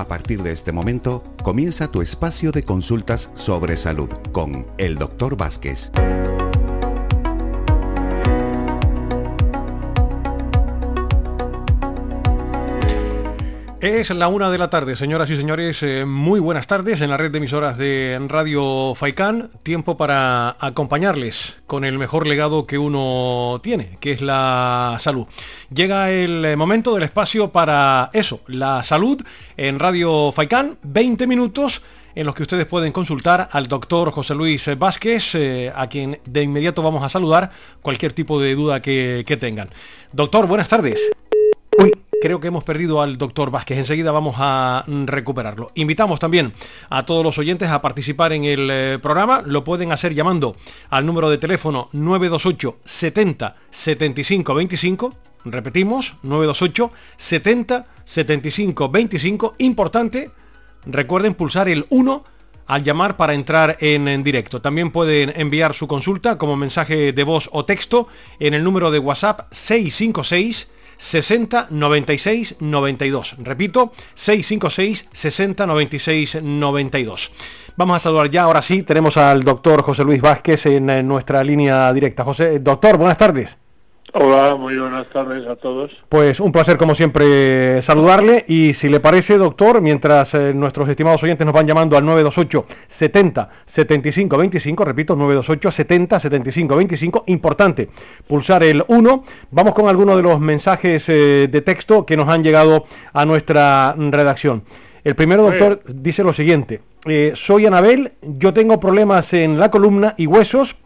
A partir de este momento, comienza tu espacio de consultas sobre salud con el Dr. Vázquez. Es la una de la tarde, señoras y señores. Eh, muy buenas tardes en la red de emisoras de Radio Faicán. Tiempo para acompañarles con el mejor legado que uno tiene, que es la salud. Llega el momento del espacio para eso, la salud en Radio Faicán. 20 minutos en los que ustedes pueden consultar al doctor José Luis Vázquez, eh, a quien de inmediato vamos a saludar cualquier tipo de duda que, que tengan. Doctor, buenas tardes. Creo que hemos perdido al doctor Vázquez. Enseguida vamos a recuperarlo. Invitamos también a todos los oyentes a participar en el eh, programa. Lo pueden hacer llamando al número de teléfono 928 70 75 25. Repetimos, 928 70 75 25. Importante, recuerden pulsar el 1 al llamar para entrar en, en, directo. También pueden enviar su consulta como mensaje de voz o texto en el número de WhatsApp 656 60 96 92. Repito, 656 60 96 92. Vamos a saludar ya, ahora sí, tenemos al doctor José Luis Vázquez en, en nuestra línea directa. José, doctor, buenas tardes. Hola, muy buenas tardes a todos. Pues un placer como siempre saludarle y si le parece, doctor, mientras eh, nuestros estimados oyentes nos van llamando al 928 70 75 25, repito, 928 70 75 25, importante pulsar el 1. Vamos con algunos de los mensajes eh, de texto que nos han llegado a nuestra redacción. El primero, doctor, dice lo siguiente. Eh, soy Anabel, yo tengo problemas en la columna y huesos.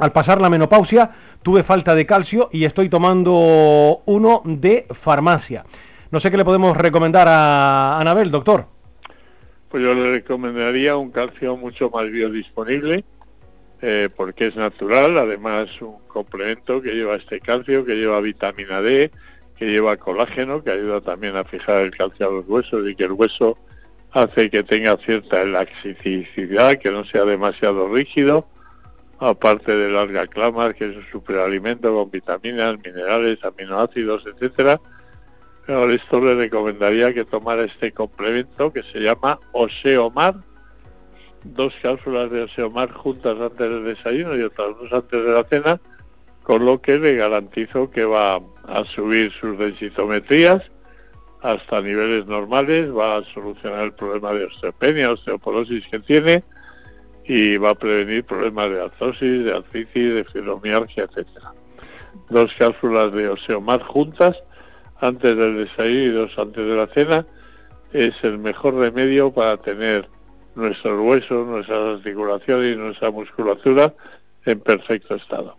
Al pasar la menopausia tuve falta de calcio y estoy tomando uno de farmacia. No sé qué le podemos recomendar a Anabel, doctor. Pues yo le recomendaría un calcio mucho más biodisponible, eh, porque es natural, además un complemento que lleva este calcio, que lleva vitamina D, que lleva colágeno, que ayuda también a fijar el calcio a los huesos y que el hueso hace que tenga cierta elasticidad, que no sea demasiado rígido aparte del alga clamar, que es un superalimento con vitaminas, minerales, aminoácidos, etcétera. Pero esto le recomendaría que tomara este complemento que se llama Oseomar, dos cápsulas de Oseomar juntas antes del desayuno y otras dos antes de la cena, con lo que le garantizo que va a subir sus densitometrías hasta niveles normales, va a solucionar el problema de osteopenia, osteoporosis que tiene, y va a prevenir problemas de artrosis, de artritis, de fibromialgia, etcétera. Dos cápsulas de Oseomar juntas antes del desayuno y dos antes de la cena es el mejor remedio para tener nuestros huesos, nuestras articulaciones y nuestra musculatura en perfecto estado.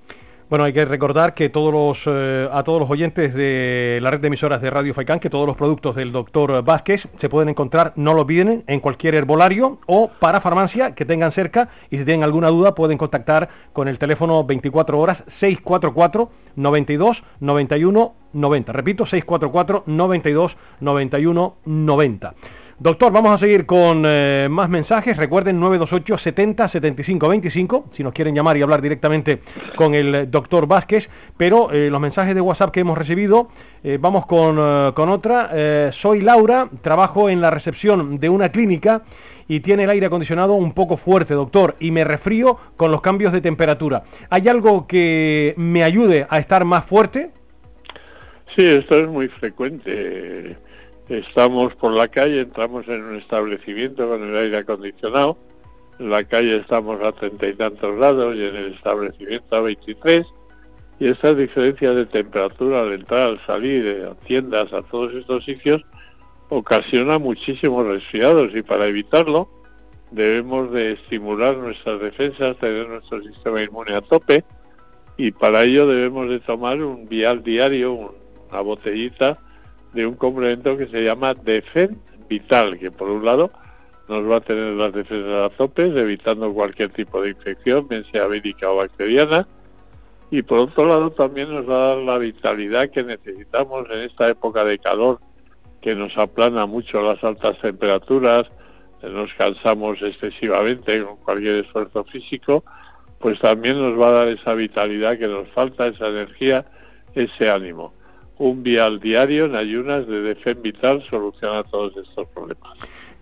Bueno, hay que recordar que todos los, eh, a todos los oyentes de la red de emisoras de Radio Faicán, que todos los productos del doctor Vázquez se pueden encontrar, no lo olviden, en cualquier herbolario o para farmacia que tengan cerca y si tienen alguna duda pueden contactar con el teléfono 24 horas 644 92 91 90. Repito, 644 92 91 90. Doctor, vamos a seguir con eh, más mensajes. Recuerden 928 70 75 25, si nos quieren llamar y hablar directamente con el doctor Vázquez. Pero eh, los mensajes de WhatsApp que hemos recibido, eh, vamos con, con otra. Soy Laura, trabajo en la recepción de una clínica y tiene el aire acondicionado un poco fuerte, doctor, y me refrío con los cambios de temperatura. ¿Hay algo que me ayude a estar más fuerte? Sí, esto es muy frecuente estamos por la calle, entramos en un establecimiento con el aire acondicionado, en la calle estamos a treinta y tantos grados y en el establecimiento a 23, y estas diferencias de temperatura al entrar, al salir, a tiendas, a todos estos sitios, ocasiona muchísimos resfriados. Y para evitarlo debemos de estimular nuestras defensas, tener nuestro sistema inmune a tope. Y para ello debemos de tomar un vial diario, una botellita de un complemento que se llama Defend Vital, que por un lado nos va a tener las defensas a tope, evitando cualquier tipo de infección, bien sea vírica o bacteriana, y por otro lado también nos va a dar la vitalidad que necesitamos en esta época de calor que nos aplana mucho las altas temperaturas, nos cansamos excesivamente con cualquier esfuerzo físico, pues también nos va a dar esa vitalidad que nos falta, esa energía, ese ánimo un vial diario en ayunas de Defen Vital soluciona todos estos problemas.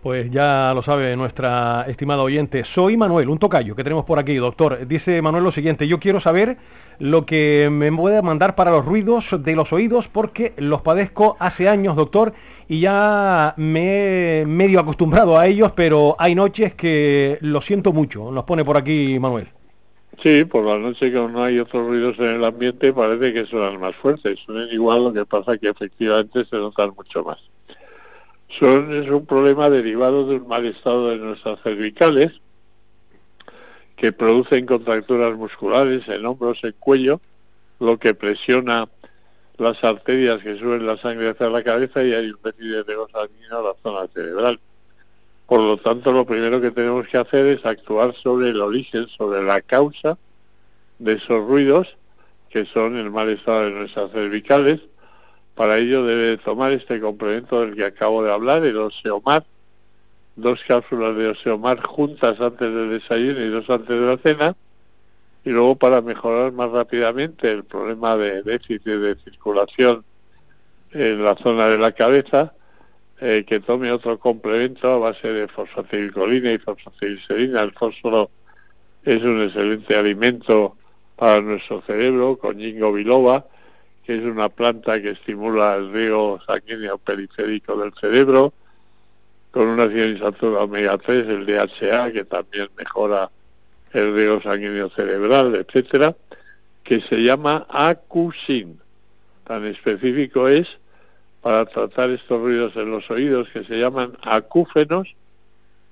Pues ya lo sabe nuestra estimada oyente. Soy Manuel, un tocayo que tenemos por aquí, doctor. Dice Manuel lo siguiente, yo quiero saber lo que me puede mandar para los ruidos de los oídos porque los padezco hace años, doctor, y ya me he medio acostumbrado a ellos, pero hay noches que lo siento mucho. Nos pone por aquí Manuel. Sí, por la noche que no hay otros ruidos en el ambiente parece que suenan más fuertes. Suenan igual, lo que pasa que efectivamente se notan mucho más. Son, es un problema derivado de un mal estado de nuestras cervicales que producen contracturas musculares en hombros, en cuello, lo que presiona las arterias que suben la sangre hacia la cabeza y hay un déficit de a la zona cerebral. Por lo tanto, lo primero que tenemos que hacer es actuar sobre el origen, sobre la causa de esos ruidos, que son el mal estado de nuestras cervicales. Para ello debe tomar este complemento del que acabo de hablar, el Oseomar, dos cápsulas de Oseomar juntas antes del desayuno y dos antes de la cena, y luego para mejorar más rápidamente el problema de déficit de circulación en la zona de la cabeza, eh, que tome otro complemento a base de fosfatilcolina y fosfatilserina. El fósforo es un excelente alimento para nuestro cerebro, con biloba, que es una planta que estimula el riego sanguíneo periférico del cerebro, con una cianisatura omega 3, el DHA, que también mejora el riego sanguíneo cerebral, etcétera, que se llama acusin. Tan específico es para tratar estos ruidos en los oídos que se llaman acúfenos,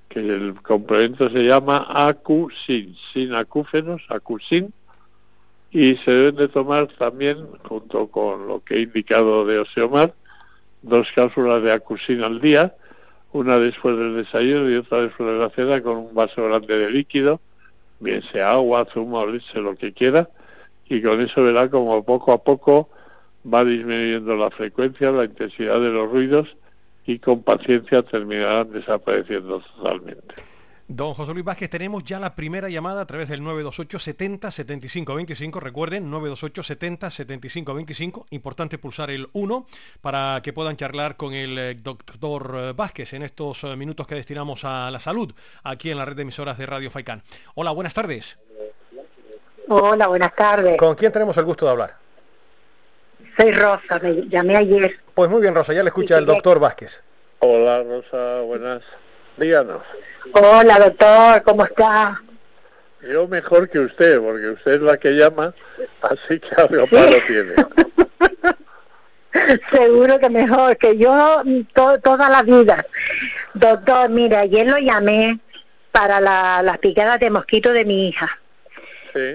que el complemento se llama acusin, sin acúfenos, acusin, y se deben de tomar también, junto con lo que he indicado de Oseomar, dos cápsulas de acusin al día, una después del desayuno y otra después de la cena con un vaso grande de líquido, bien sea agua, zumo leche, lo que quiera, y con eso verá como poco a poco va disminuyendo la frecuencia, la intensidad de los ruidos y con paciencia terminarán desapareciendo totalmente. Don José Luis Vázquez, tenemos ya la primera llamada a través del 928 70 75 25. Recuerden, 928 70 75 25. Importante pulsar el 1 para que puedan charlar con el eh, doctor eh, Vázquez en estos eh, minutos que destinamos a la salud aquí en la red de emisoras de Radio Faicán. Hola, buenas tardes. Hola, buenas tardes. ¿Con quién tenemos el gusto de hablar? Soy Rosa, me llamé ayer. Pues muy bien, Rosa, ya le escucha el doctor Vázquez. Hola, Rosa, buenas. Díganos. Hola, doctor, ¿cómo está? Yo mejor que usted, porque usted es la que llama, así que algo paro tiene. Seguro que mejor que yo toda la vida. Doctor, mira, ayer lo llamé para la, las picadas de mosquito de mi hija.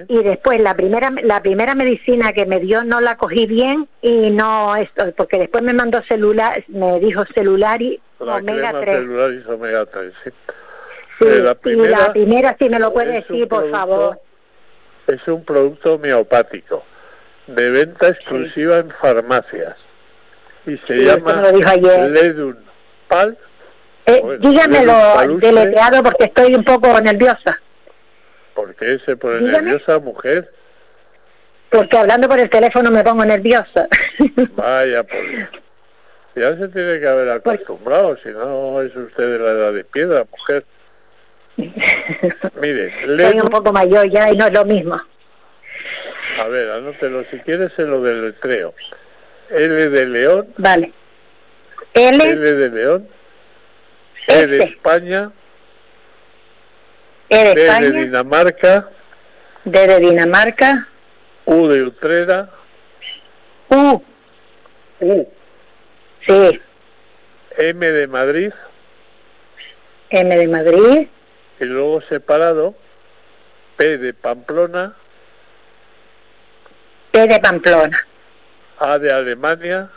Y después la primera la primera medicina que me dio no la cogí bien y no esto porque después me mandó celular, me dijo celular y omega 3. Celular y omega 3, sí. Eh, la primera, y la primera si me lo puede decir, por favor. Es un producto homeopático de venta exclusiva en farmacias y se llama Ledun Pal. Eh, dígamelo deletreado porque estoy un poco nerviosa. ¿Por qué se pone nerviosa, mujer? Porque hablando por el teléfono me pongo nerviosa. Vaya, pues. Ya se tiene que haber acostumbrado, si no es usted de la edad de piedra, mujer. Mire, Soy un poco mayor ya y no es lo mismo. A ver, anótelo si quieres en lo del creo. L de León. Vale. L, L de León. E de España. E de España. D de Dinamarca. D de Dinamarca. U de Utrera. U. U. Sí. M de Madrid. M de Madrid y luego separado P de Pamplona, P de Pamplona, A de Alemania,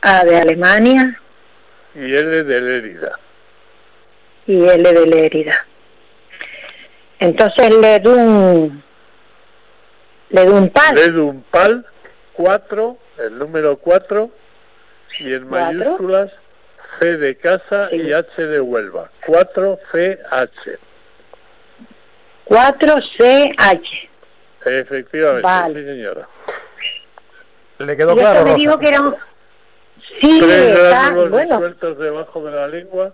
A de Alemania y L de Lérida. Y L de Lérida. Entonces le doy un le doy un pal. Le doy un pal 4, el número 4 y en mayúsculas C de casa y H de Huelva. 4CH. 4CH. Efectivamente, sí señora. Le quedó claro. me dijo que era Sí, está, bueno. debajo de la lengua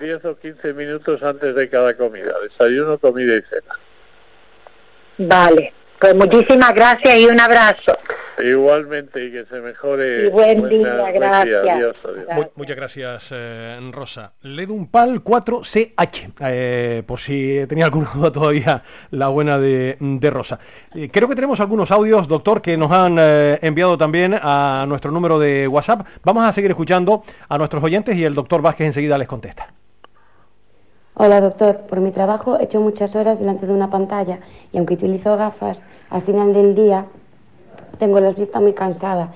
10 o 15 minutos antes de cada comida. Desayuno, comida y cena. Vale. Pues muchísimas gracias y un abrazo. Igualmente y que se mejore. Y buen día, gracias. muchas gracias, eh, Rosa. Ledunpal 4CH, eh, por si tenía alguna duda todavía la buena de, Rosa. Eh, creo que tenemos algunos audios, doctor, que nos han enviado también a nuestro número de WhatsApp. Vamos a seguir escuchando a nuestros oyentes y el doctor Vázquez enseguida les contesta. Hola doctor, por mi trabajo he hecho muchas horas delante de una pantalla y aunque utilizo gafas, al final del día tengo las vistas muy cansadas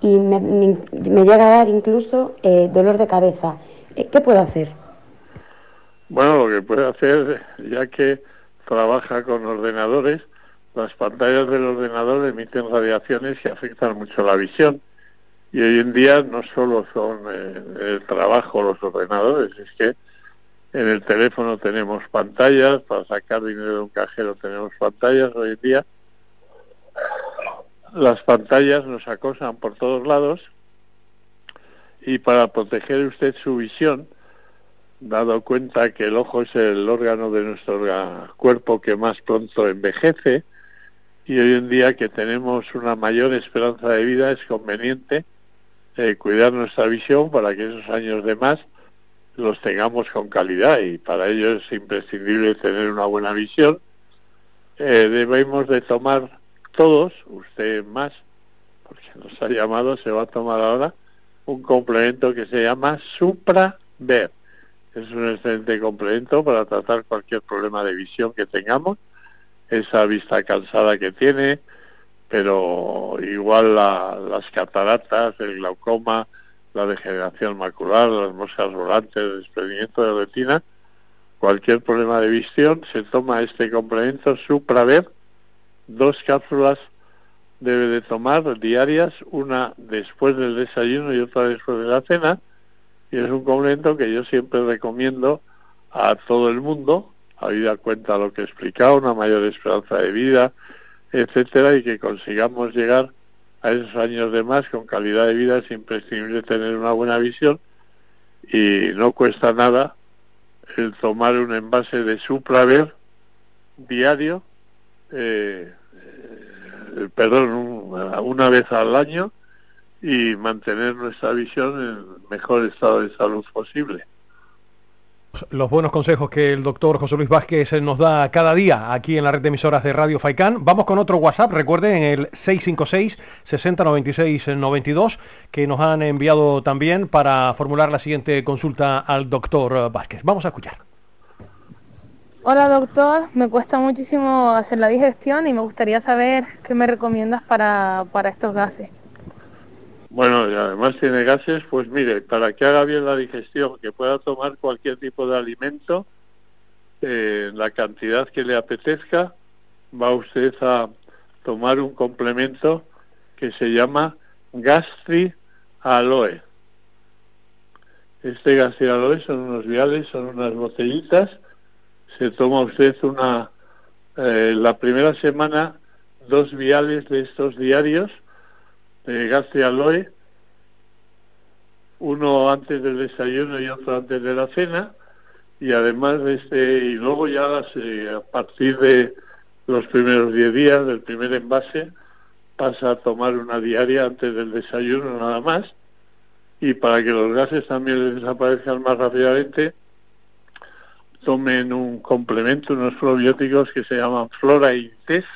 y me, llega a dar incluso eh, dolor de cabeza. Eh, ¿Qué puedo hacer? Bueno, lo que puede hacer, ya que trabaja con ordenadores, las pantallas del ordenador emiten radiaciones que afectan mucho la visión. Y hoy en día no solo son eh, el trabajo los ordenadores, es que en el teléfono tenemos pantallas, para sacar dinero de un cajero tenemos pantallas hoy en día. Las pantallas nos acosan por todos lados y para proteger usted su visión, dado cuenta que el ojo es el órgano de nuestro cuerpo que más pronto envejece y hoy en día que tenemos una mayor esperanza de vida es conveniente eh, cuidar nuestra visión para que esos años de más los tengamos con calidad y para ello es imprescindible tener una buena visión. Eh, debemos de tomar todos, usted más, porque nos ha llamado, se va a tomar ahora un complemento que se llama Supra-Ver. Es un excelente complemento para tratar cualquier problema de visión que tengamos, esa vista cansada que tiene, pero igual las cataratas, el glaucoma, la degeneración macular, las moscas volantes, el desprendimiento de retina, cualquier problema de visión, se toma este complemento Supraver, dos cápsulas debe de tomar diarias, una después del desayuno y otra después de la cena, y es un complemento que yo siempre recomiendo a todo el mundo, habida cuenta lo que he explicado, una mayor esperanza de vida, etcétera, y que consigamos llegar a esos años de más con calidad de vida es imprescindible tener una buena visión y no cuesta nada el tomar un envase de Supraver diario, eh, eh, perdón, una vez al año y mantener nuestra visión en el mejor estado de salud posible los buenos consejos que el doctor José Luis Vázquez nos da cada día aquí en la red de emisoras de Radio Faicán. Vamos con otro WhatsApp, recuerden el 656 6096 92 que nos han enviado también para formular la siguiente consulta al doctor Vázquez. Vamos a escuchar. Hola doctor, me cuesta muchísimo hacer la digestión y me gustaría saber qué me recomiendas para, para estos gases. Bueno, y además tiene gases, pues mire, para que haga bien la digestión, que pueda tomar cualquier tipo de alimento, eh, la cantidad que le apetezca, va usted a tomar un complemento que se llama Gastri Aloe. Este Gastri Aloe son unos viales, son unas botellitas. Se toma usted una, eh, la primera semana, dos viales de estos diarios de aloe, uno antes del desayuno y otro antes de la cena, y además de este, y luego ya a partir de los primeros 10 días del primer envase, pasa a tomar una diaria antes del desayuno nada más, y para que los gases también les desaparezcan más rápidamente, tomen un complemento, unos probióticos que se llaman Flora Intest,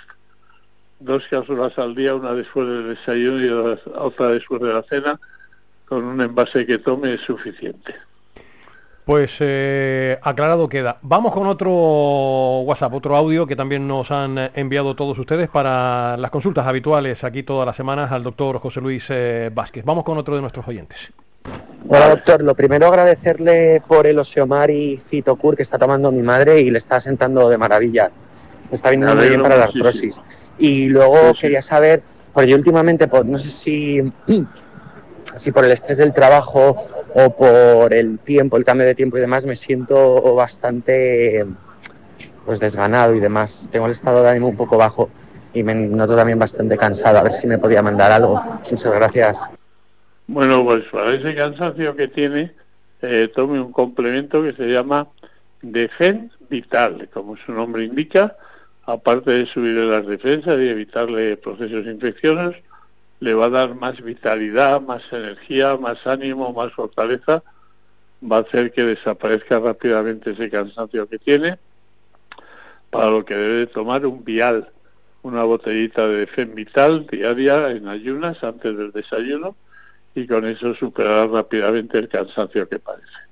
dos cápsulas al día, una después del desayuno y otra después de la cena, con un envase que tome es suficiente. Pues eh, aclarado queda. Vamos con otro WhatsApp, otro audio que también nos han enviado todos ustedes para las consultas habituales aquí todas las semanas al doctor José Luis eh, Vázquez. Vamos con otro de nuestros oyentes. Hola doctor, lo primero agradecerle por el Oseomar y Fitocur que está tomando mi madre y le está sentando de maravilla. está viniendo muy bien para la artrosis. Y luego quería saber, porque yo últimamente, por, no sé si, si por el estrés del trabajo o por el tiempo, el cambio de tiempo y demás, me siento bastante pues desganado y demás. Tengo el estado de ánimo un poco bajo. y me noto también bastante cansado. A ver si me podía mandar algo. Muchas gracias. Bueno, pues para ese cansancio que tiene, eh, tome un complemento que se llama Defen Vital, como su nombre indica, aparte de subirle las defensas y evitarle procesos infecciosos, le va a dar más vitalidad, más energía, más ánimo, más fortaleza, va a hacer que desaparezca rápidamente ese cansancio que tiene, para lo que debe tomar un vial, una botellita de Defen Vital diaria en ayunas antes del desayuno, y con eso superar rápidamente el cansancio que padece.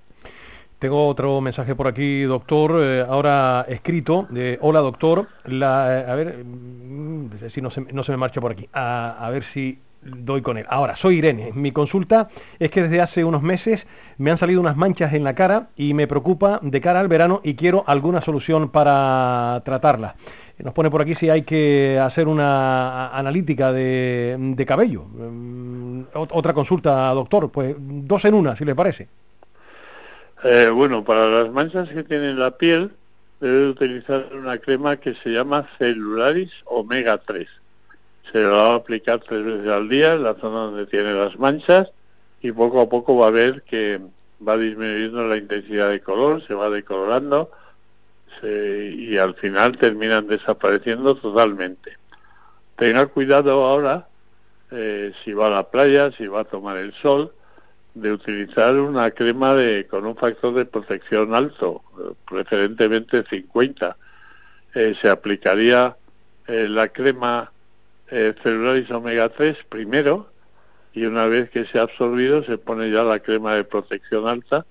Tengo otro mensaje por aquí, doctor, eh, ahora escrito, de hola doctor, la, eh, a ver mm, si no se, no se me marcha por aquí, a, ver si doy con él. Ahora, soy Irene, mi consulta es que desde hace unos meses me han salido unas manchas en la cara y me preocupa de cara al verano y quiero alguna solución para tratarla. Nos pone por aquí si hay que hacer una analítica de, cabello. Mm, otra consulta, doctor. Pues dos en una, si le parece. Eh, bueno, para las manchas que tiene la piel, debe utilizar una crema que se llama Celularis Omega 3. Se lo va a aplicar tres veces al día en la zona donde tiene las manchas y poco a poco va a ver que va disminuyendo la intensidad de color, se va decolorando y al final terminan desapareciendo totalmente. Tenga cuidado ahora, eh, si va a la playa, si va a tomar el sol, de utilizar una crema de, con un factor de protección alto, preferentemente 50. Eh, se aplicaría eh, la crema Celularis Omega 3 primero y una vez que se ha absorbido se pone ya la crema de protección alta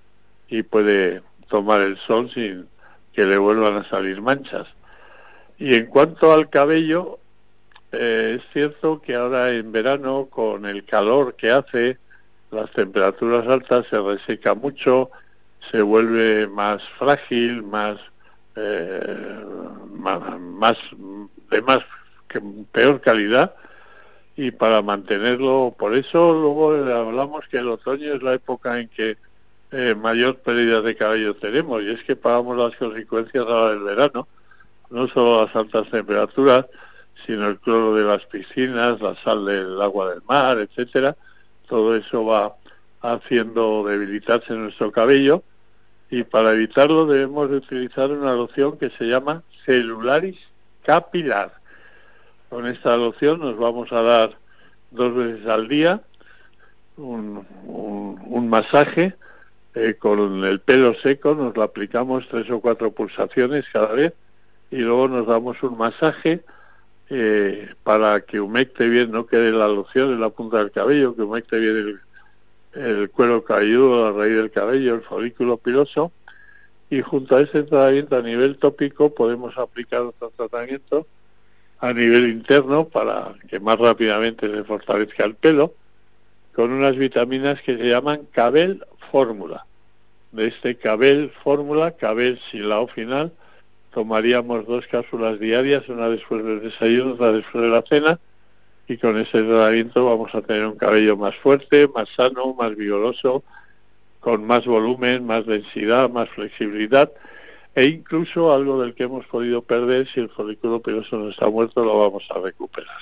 y puede tomar el sol sin, que le vuelvan a salir manchas. Y en cuanto al cabello, eh, es cierto que ahora en verano, con el calor que hace, las temperaturas altas se reseca mucho, se vuelve más frágil, más, eh, más, de más peor calidad y para mantenerlo, por eso luego hablamos que el otoño es la época en que eh, mayor pérdida de cabello tenemos y es que pagamos las consecuencias ahora del verano, no solo las altas temperaturas, sino el cloro de las piscinas, la sal del agua del mar, etcétera. Todo eso va haciendo debilitarse nuestro cabello y para evitarlo debemos de utilizar una loción que se llama celularis capilar. Con esta loción nos vamos a dar dos veces al día un, un masaje eh, con el pelo seco nos lo aplicamos tres o cuatro pulsaciones cada vez y luego nos damos un masaje eh, para que humecte bien, no quede la loción en la punta del cabello, que humecte bien el, el cuero cabelludo, la raíz del cabello, el folículo piloso. Y junto a ese tratamiento a nivel tópico podemos aplicar otro tratamiento a nivel interno para que más rápidamente se fortalezca el pelo con unas vitaminas que se llaman Cabel fórmula. De este Cabel fórmula, Cabel sin final, tomaríamos dos cápsulas diarias, una después del desayuno, otra después de la cena, y con ese tratamiento vamos a tener un cabello más fuerte, más sano, más vigoroso, con más volumen, más densidad, más flexibilidad, e incluso algo del que hemos podido perder, si el folículo piloso no está muerto, lo vamos a recuperar.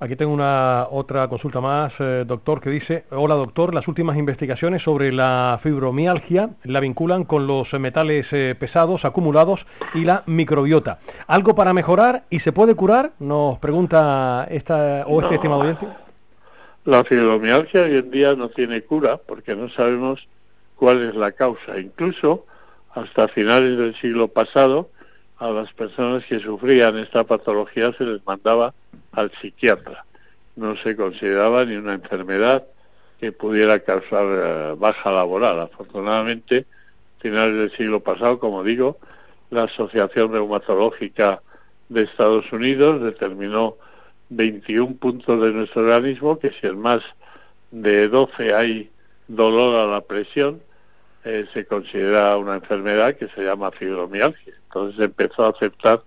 Aquí tengo una otra consulta más, eh, doctor, que dice, hola doctor, las últimas investigaciones sobre la fibromialgia la vinculan con los metales eh, pesados acumulados y la microbiota. ¿Algo para mejorar y se puede curar? Nos pregunta esta o este estimado oyente. La fibromialgia hoy en día no tiene cura porque no sabemos cuál es la causa. Incluso hasta finales del siglo pasado a las personas que sufrían esta patología se les mandaba al psiquiatra. No se consideraba ni una enfermedad que pudiera causar eh, baja laboral. Afortunadamente, a finales del siglo pasado, como digo, la Asociación Reumatológica de Estados Unidos determinó 21 puntos de nuestro organismo que si en más de 12 hay dolor a la presión, eh, se considera una enfermedad que se llama fibromialgia. Entonces empezó a aceptar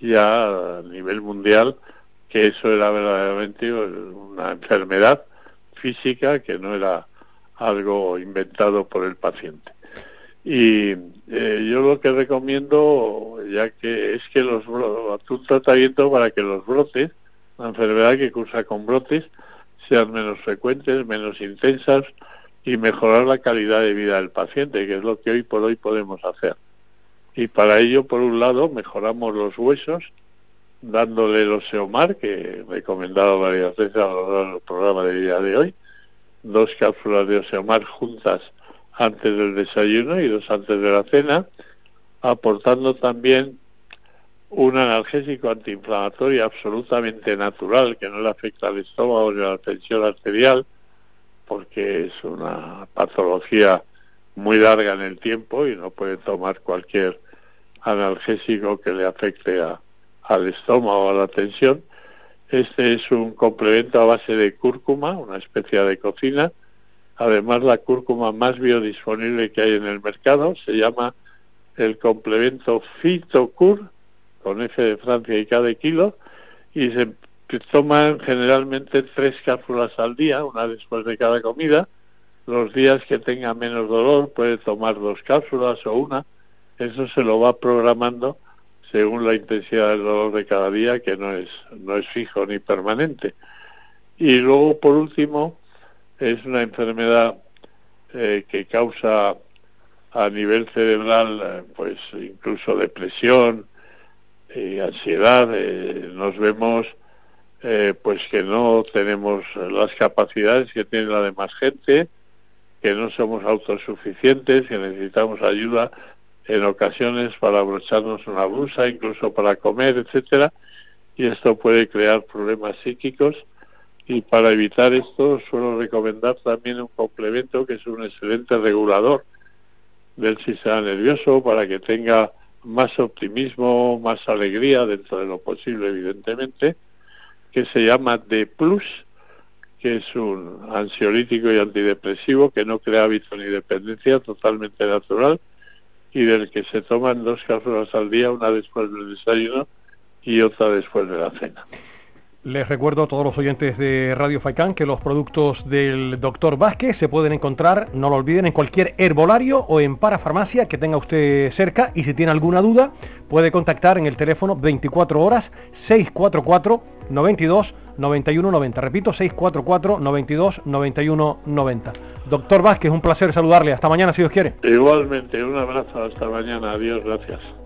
ya a nivel mundial que eso era verdaderamente una enfermedad física que no era algo inventado por el paciente. Y eh, yo lo que recomiendo, ya que es que los un tratamiento para que los brotes, la enfermedad que cursa con brotes, sean menos frecuentes, menos intensas y mejorar la calidad de vida del paciente, que es lo que hoy por hoy podemos hacer. Y para ello, por un lado, mejoramos los huesos, dándole el Oseomar, que he recomendado varias veces a lo largo del programa de día de hoy, dos cápsulas de Oseomar juntas antes del desayuno y dos antes de la cena, aportando también un analgésico antiinflamatorio absolutamente natural que no le afecta al estómago ni a la tensión arterial, porque es una patología muy larga en el tiempo y no puede tomar cualquier analgésico que le afecte a, al estómago a la tensión. Este es un complemento a base de cúrcuma, una especie de cocina. Además, la cúrcuma más biodisponible que hay en el mercado se llama el complemento Fitocur, con F de Francia y K de kilo, y se toman generalmente tres cápsulas al día, una después de cada comida. Los días que tenga menos dolor puede tomar dos cápsulas o una. Eso se lo va programando según la intensidad del dolor de cada día, que no es, no es fijo ni permanente. Y luego, por último, es una enfermedad eh, que causa a nivel cerebral, eh, pues incluso depresión y ansiedad. Eh, nos vemos pues que no tenemos las capacidades que tiene la demás gente, que no somos autosuficientes, que necesitamos ayuda en ocasiones para abrocharnos una blusa, incluso para comer, etcétera, y esto puede crear problemas psíquicos. Y para evitar esto suelo recomendar también un complemento que es un excelente regulador del sistema nervioso para que tenga más optimismo, más alegría dentro de lo posible evidentemente, que se llama D+, que es un ansiolítico y antidepresivo que no crea hábito ni dependencia, totalmente natural, y del que se toman dos cápsulas al día, una después del desayuno y otra después de la cena. Les recuerdo a todos los oyentes de Radio Faicán que los productos del doctor Vázquez se pueden encontrar, no lo olviden, en cualquier herbolario o en parafarmacia que tenga usted cerca y si tiene alguna duda puede contactar en el teléfono 24 horas 644 92 91 90. Repito, 644 92 91 90. Doctor Vázquez, un placer saludarle. Hasta mañana si Dios quiere. Igualmente, un abrazo. Hasta mañana. Adiós, gracias.